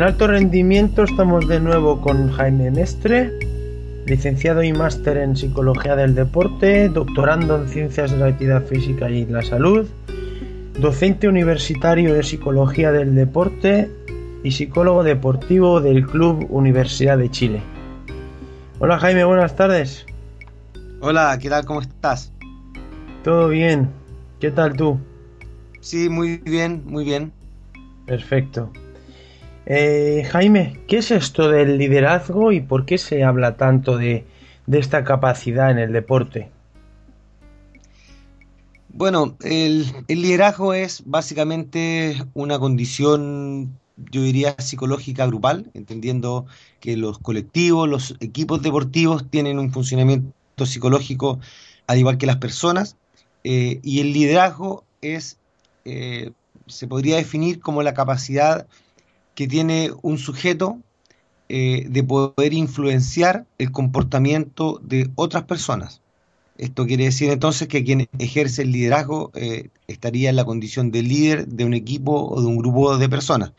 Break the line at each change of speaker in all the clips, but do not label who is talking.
En alto rendimiento estamos de nuevo con Jaime Mestre, licenciado y máster en Psicología del Deporte, doctorando en Ciencias de la Actividad Física y la Salud, docente universitario de Psicología del Deporte y psicólogo deportivo del Club Universidad de Chile. Hola Jaime, buenas tardes.
Hola, ¿qué tal? ¿Cómo estás?
Todo bien. ¿Qué tal tú?
Sí, muy bien, muy bien.
Perfecto. Eh, Jaime, ¿qué es esto del liderazgo y por qué se habla tanto de, esta capacidad en el deporte?
Bueno, el, liderazgo es básicamente una condición, yo diría, psicológica grupal, entendiendo que los colectivos, los equipos deportivos tienen un funcionamiento psicológico al igual que las personas, eh, y el liderazgo es, eh, se podría definir como la capacidad que tiene un sujeto eh, de poder influenciar el comportamiento de otras personas. Esto quiere decir entonces que quien ejerce el liderazgo eh, estaría en la condición de líder de un equipo o de un grupo de personas.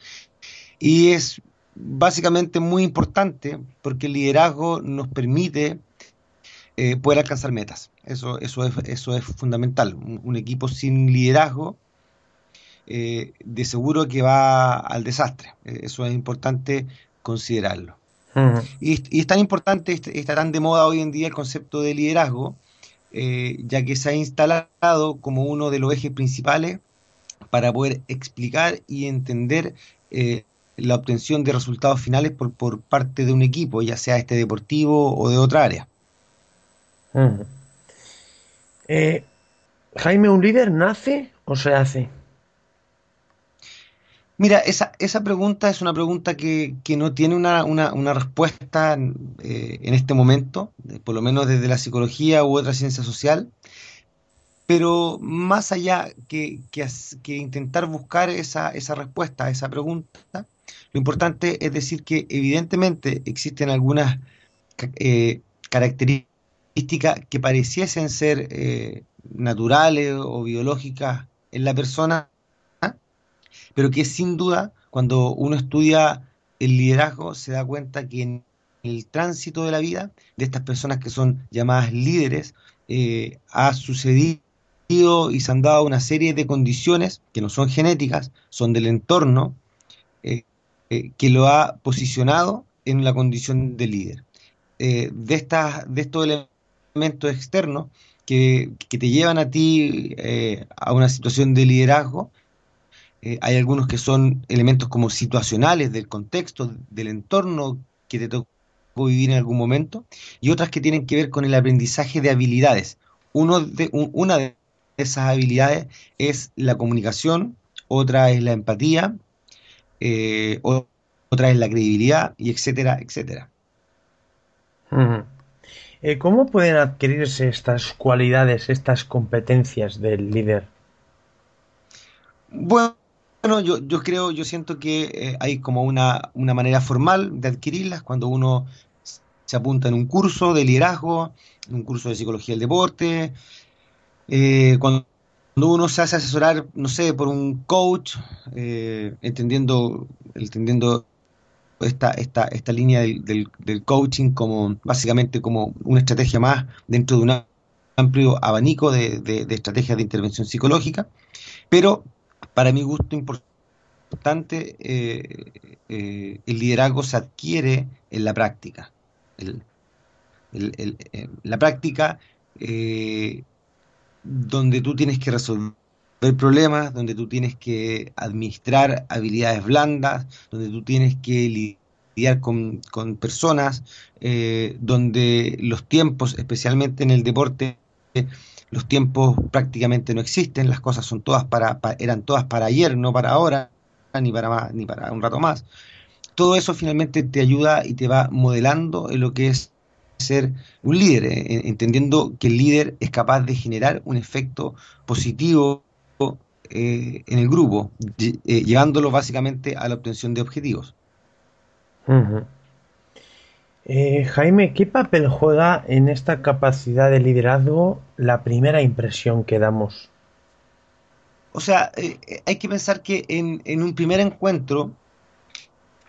Y es básicamente muy importante porque el liderazgo nos permite eh, poder alcanzar metas. Eso, eso, es, eso es fundamental. un equipo sin liderazgo eh, de seguro que va al desastre. Eh, eso es importante considerarlo. y, es tan importante, está tan de moda hoy en día el concepto de liderazgo, eh, ya que se ha instalado como uno de los ejes principales para poder explicar y entender la obtención de resultados finales por, por, parte de un equipo, ya sea este deportivo o de otra área.
Jaime, ¿un líder nace o se hace?
Mira, esa, esa pregunta es una pregunta que, no tiene una, respuesta eh, en este momento, por lo menos desde la psicología u otra ciencia social, pero más allá que, que, intentar buscar esa, esa respuesta a esa pregunta, lo importante es decir que evidentemente existen algunas eh, características que pareciesen ser eh, naturales o biológicas en la persona pero que sin duda, cuando uno estudia el liderazgo, se da cuenta que en el tránsito de la vida de estas personas que son llamadas líderes, eh, ha sucedido y se han dado una serie de condiciones que no son genéticas, son del entorno, eh, eh, que lo ha posicionado en la condición de líder. de, estas, de estos elementos externos que, que te llevan a ti a una situación de liderazgo, eh, hay algunos que son elementos como situacionales del contexto, del entorno que te tocó vivir en algún momento, y otras que tienen que ver con el aprendizaje de habilidades. Uno de, una de esas habilidades es la comunicación, otra es la empatía, eh, otra es la credibilidad, y etcétera, etcétera.
Eh, ¿Cómo pueden adquirirse estas cualidades, estas competencias del líder?
Bueno, bueno, yo, yo creo, yo siento que eh, hay como una, una manera formal de adquirirlas cuando uno se apunta en un curso de liderazgo, en un curso de psicología del deporte, eh, cuando uno se hace asesorar, no sé, por un coach, eh, entendiendo, entendiendo esta, esta, esta línea del, del, coaching como básicamente como una estrategia más dentro de un amplio abanico de, de, de estrategias de intervención psicológica, pero para mi gusto importante, eh, eh, el liderazgo se adquiere en la práctica. la práctica eh, donde tú tienes que resolver problemas, donde tú tienes que administrar habilidades blandas, donde tú tienes que lidiar con, personas, eh, donde los tiempos, especialmente en el deporte, los tiempos prácticamente no existen, las cosas son todas para, eran todas para ayer, no para ahora, ni para más, ni para un rato más. Todo eso finalmente te ayuda y te va modelando en lo que es ser un líder, eh, entendiendo que el líder es capaz de generar un efecto positivo eh, en el grupo, eh, llevándolo básicamente a la obtención de objetivos.
Jaime, ¿qué papel juega en esta capacidad de liderazgo la primera impresión que damos?
O sea, hay que pensar que en, un primer encuentro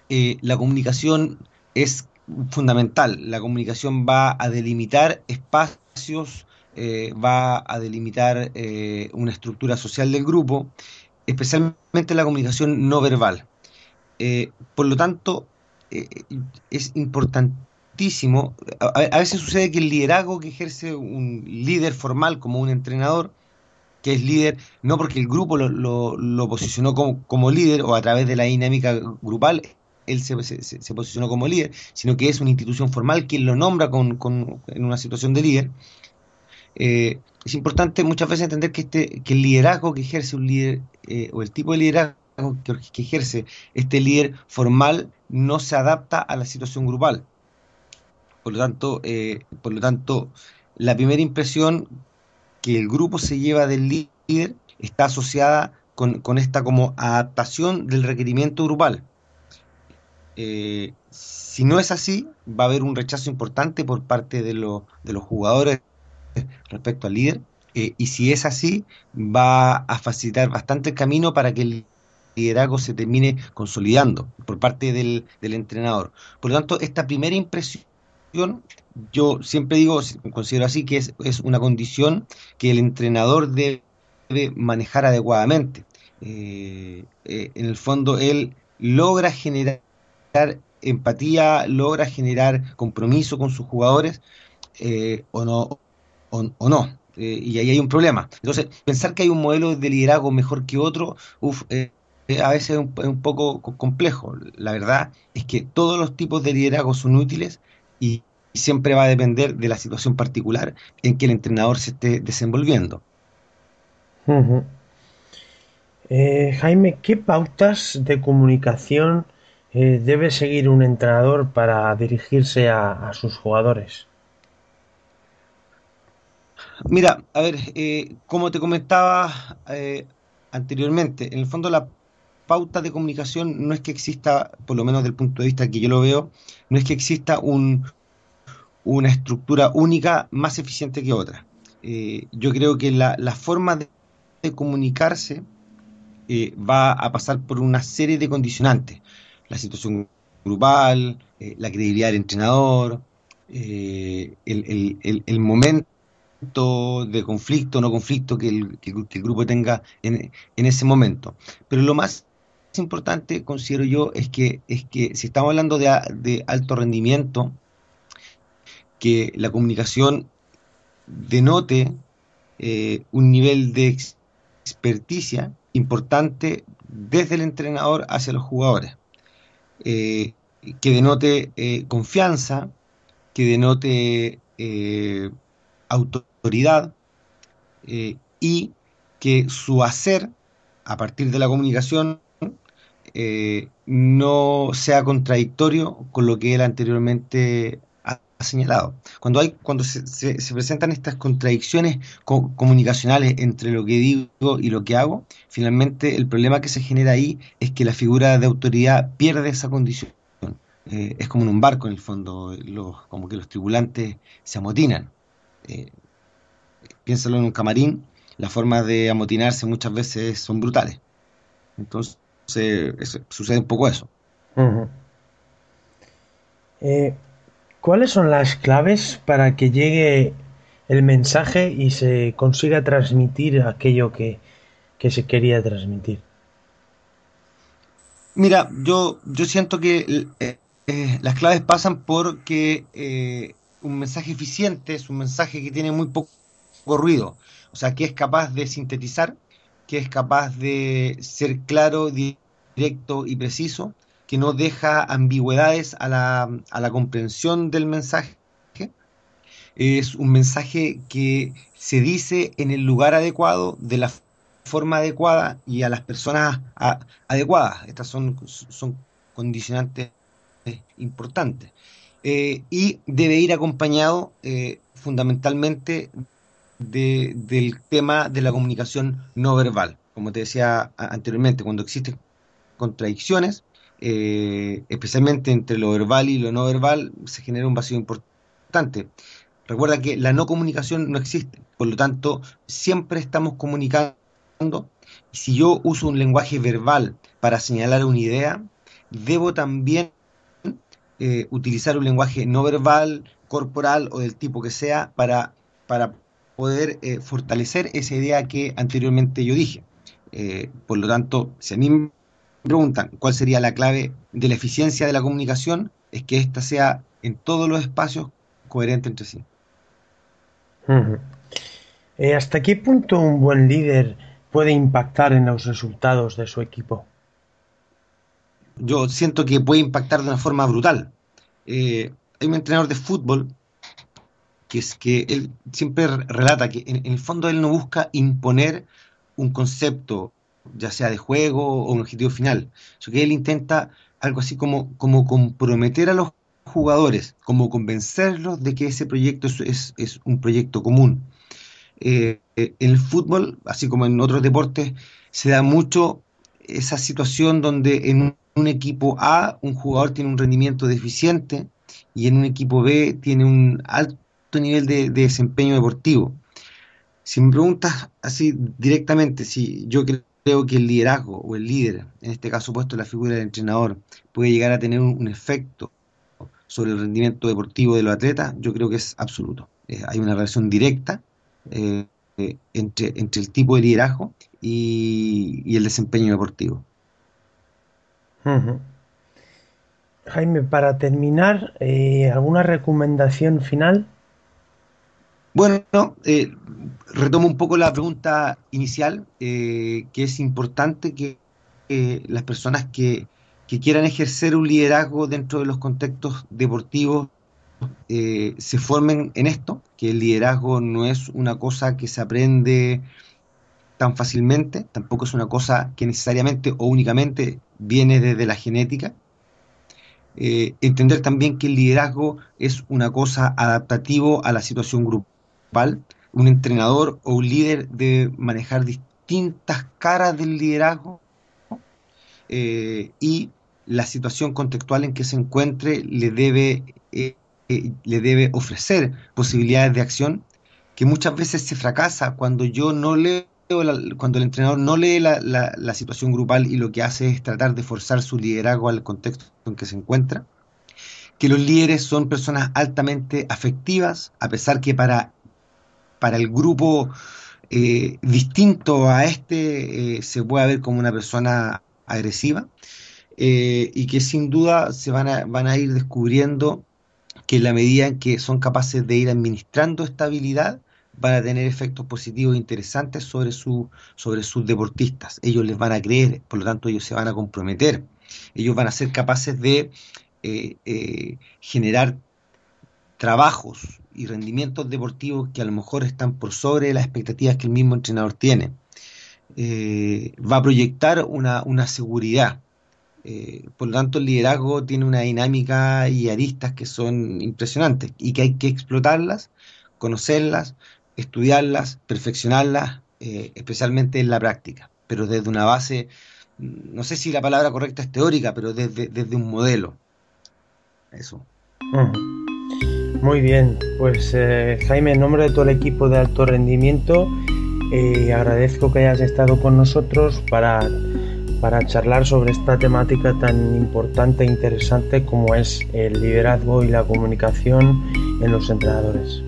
la comunicación es fundamental. La comunicación va a delimitar espacios, eh, va a delimitar eh, una estructura social del grupo, especialmente la comunicación no verbal. Eh, por lo tanto, es a, veces sucede que el liderazgo que ejerce un líder formal como un entrenador, que es líder no porque el grupo lo, posicionó como, líder o a través de la dinámica grupal, él se, posicionó como líder, sino que es una institución formal quien lo nombra con, en una situación de líder. Eh, es importante muchas veces entender que, este, que el liderazgo que ejerce un líder, eh, o el tipo de liderazgo que, ejerce este líder formal, no se adapta a la situación grupal. Por lo tanto, eh, por lo tanto la primera impresión que el grupo se lleva del líder está asociada con, con esta como adaptación del requerimiento grupal. Eh, si no es así, va a haber un rechazo importante por parte de, los jugadores respecto al líder. Eh, y si es así, va a facilitar bastante el camino para que el liderazgo se termine consolidando por parte del, entrenador. Por lo tanto, esta primera impresión, yo siempre digo, considero así, que es, una condición que el entrenador debe manejar adecuadamente. Eh, en el fondo, él logra generar empatía, logra generar compromiso con sus jugadores eh, o no. O, no. Eh, y ahí hay un problema. Entonces, pensar que hay un modelo de liderazgo mejor que otro, uf, eh, a veces es un, poco complejo. La verdad es que todos los tipos de liderazgo son útiles y siempre va a depender de la situación particular en que el entrenador se esté desenvolviendo.
Jaime, ¿qué pautas de comunicación eh, debe seguir un entrenador para dirigirse a, sus jugadores?
Mira, a ver, eh, como te comentaba eh, anteriormente, en el fondo la pauta de comunicación no es que exista, por lo menos desde el punto de vista que yo lo veo, no es que exista un, una estructura única más eficiente que otra. yo creo que la, forma de, comunicarse va a pasar por una serie de condicionantes la situación grupal, eh, la credibilidad del entrenador, eh, el, momento de conflicto o no conflicto que el, grupo tenga en, ese momento. Pero lo más importante, considero yo, es que, es que si estamos hablando de, alto rendimiento, que la comunicación denote eh, un nivel de experticia importante desde el entrenador hacia los jugadores. Eh, que denote eh, confianza, que denote autoridad y que su hacer a partir de la comunicación no sea contradictorio con lo que él anteriormente ha, señalado. Cuando, hay, cuando se, se, presentan estas contradicciones comunicacionales entre lo que digo y lo que hago, finalmente el problema que se genera ahí es que la figura de autoridad pierde esa condición. Eh, es como en un barco en el fondo, los, como que los tripulantes se amotinan. Eh, piénsalo en un camarín, las formas de amotinarse muchas veces son brutales. Entonces, sucede un poco eso.
eh, ¿Cuáles son las claves para que llegue el mensaje y se consiga transmitir aquello que, se quería transmitir?
Mira, yo, yo siento que eh, eh, las claves pasan porque eh, un mensaje eficiente es un mensaje que tiene muy poco ruido, o sea, que es capaz de sintetizar, que es capaz de ser claro, directo y preciso, que no deja ambigüedades a la, a la comprensión del mensaje. Es un mensaje que se dice en el lugar adecuado, de la forma adecuada y a las personas adecuadas. Estas son, son condicionantes importantes. Eh, y debe ir acompañado eh, fundamentalmente del tema de la comunicación no verbal. Como te decía anteriormente, cuando existen contradicciones, eh, especialmente entre lo verbal y lo no verbal, se genera un vacío importante. Recuerda que la no comunicación no existe, por lo tanto, siempre estamos comunicando. Si yo uso un lenguaje verbal para señalar una idea, debo también eh, utilizar un lenguaje no verbal, corporal o del tipo que sea para, para poder eh, fortalecer esa idea que anteriormente yo dije. Eh, por lo tanto, si a mí me preguntan cuál sería la clave de la eficiencia de la comunicación, es que ésta sea en todos los espacios coherente entre sí.
Eh, ¿Hasta qué punto un buen líder puede impactar en los resultados de su equipo?
Yo siento que puede impactar de una forma brutal. hay un entrenador de fútbol que es que él siempre relata que en, el fondo él no busca imponer un concepto, ya sea de juego o un objetivo final, sino que él intenta algo así como, como comprometer a los jugadores, como convencerlos de que ese proyecto es, un proyecto común. Eh, en el fútbol, así como en otros deportes, se da mucho esa situación donde en un equipo A un jugador tiene un rendimiento deficiente y en un equipo B tiene un alto nivel de, desempeño deportivo. Si me preguntas así directamente si yo creo que el liderazgo o el líder, en este caso puesto la figura del entrenador, puede llegar a tener un, efecto sobre el rendimiento deportivo de los atletas, yo creo que es absoluto. Eh, hay una relación directa eh, eh, entre, entre el tipo de liderazgo y, el desempeño deportivo.
Jaime, para terminar, ¿alguna recomendación final?
Bueno, eh, retomo un poco la pregunta inicial, eh, que es importante que las personas que, quieran ejercer un liderazgo dentro de los contextos deportivos eh, se formen en esto, que el liderazgo no es una cosa que se aprende tan fácilmente, tampoco es una cosa que necesariamente o únicamente viene desde la genética. entender también que el liderazgo es una cosa adaptativo a la situación grupal un entrenador o un líder debe manejar distintas caras del liderazgo eh, y la situación contextual en que se encuentre le debe, eh, eh, le debe ofrecer posibilidades de acción que muchas veces se fracasa cuando yo no leo cuando el entrenador no lee la, la, situación grupal y lo que hace es tratar de forzar su liderazgo al contexto en que se encuentra, que los líderes son personas altamente afectivas, a pesar que para para el grupo eh, distinto a este eh, se puede ver como una persona agresiva eh, y que sin duda se van a, van a ir descubriendo que en la medida en que son capaces de ir administrando estabilidad van a tener efectos positivos interesantes sobre, su, sobre sus deportistas. Ellos les van a creer, por lo tanto ellos se van a comprometer. Ellos van a ser capaces de generar trabajos y rendimientos deportivos que a lo mejor están por sobre las expectativas que el mismo entrenador tiene. Eh, va a proyectar una, seguridad. Eh, por lo tanto, el liderazgo tiene una dinámica y aristas que son impresionantes y que hay que explotarlas, conocerlas, estudiarlas, perfeccionarlas, eh, especialmente en la práctica, pero desde una base, no sé si la palabra correcta es teórica, pero desde, desde un modelo. Eso.
Muy bien, pues eh, Jaime, en nombre de todo el equipo de alto rendimiento, eh, agradezco que hayas estado con nosotros para, para charlar sobre esta temática tan importante e interesante como es el liderazgo y la comunicación en los entrenadores.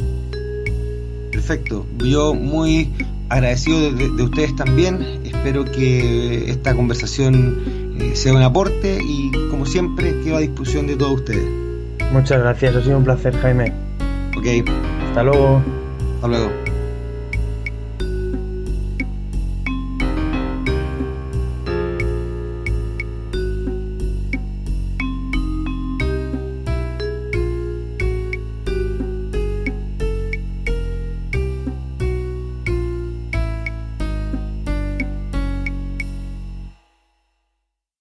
Perfecto, yo muy agradecido de, ustedes también, espero que esta conversación eh, sea un aporte y como siempre quedo a disposición de todos ustedes.
Muchas gracias, ha sido un placer, Jaime.
Ok.
Hasta luego.
Hasta luego.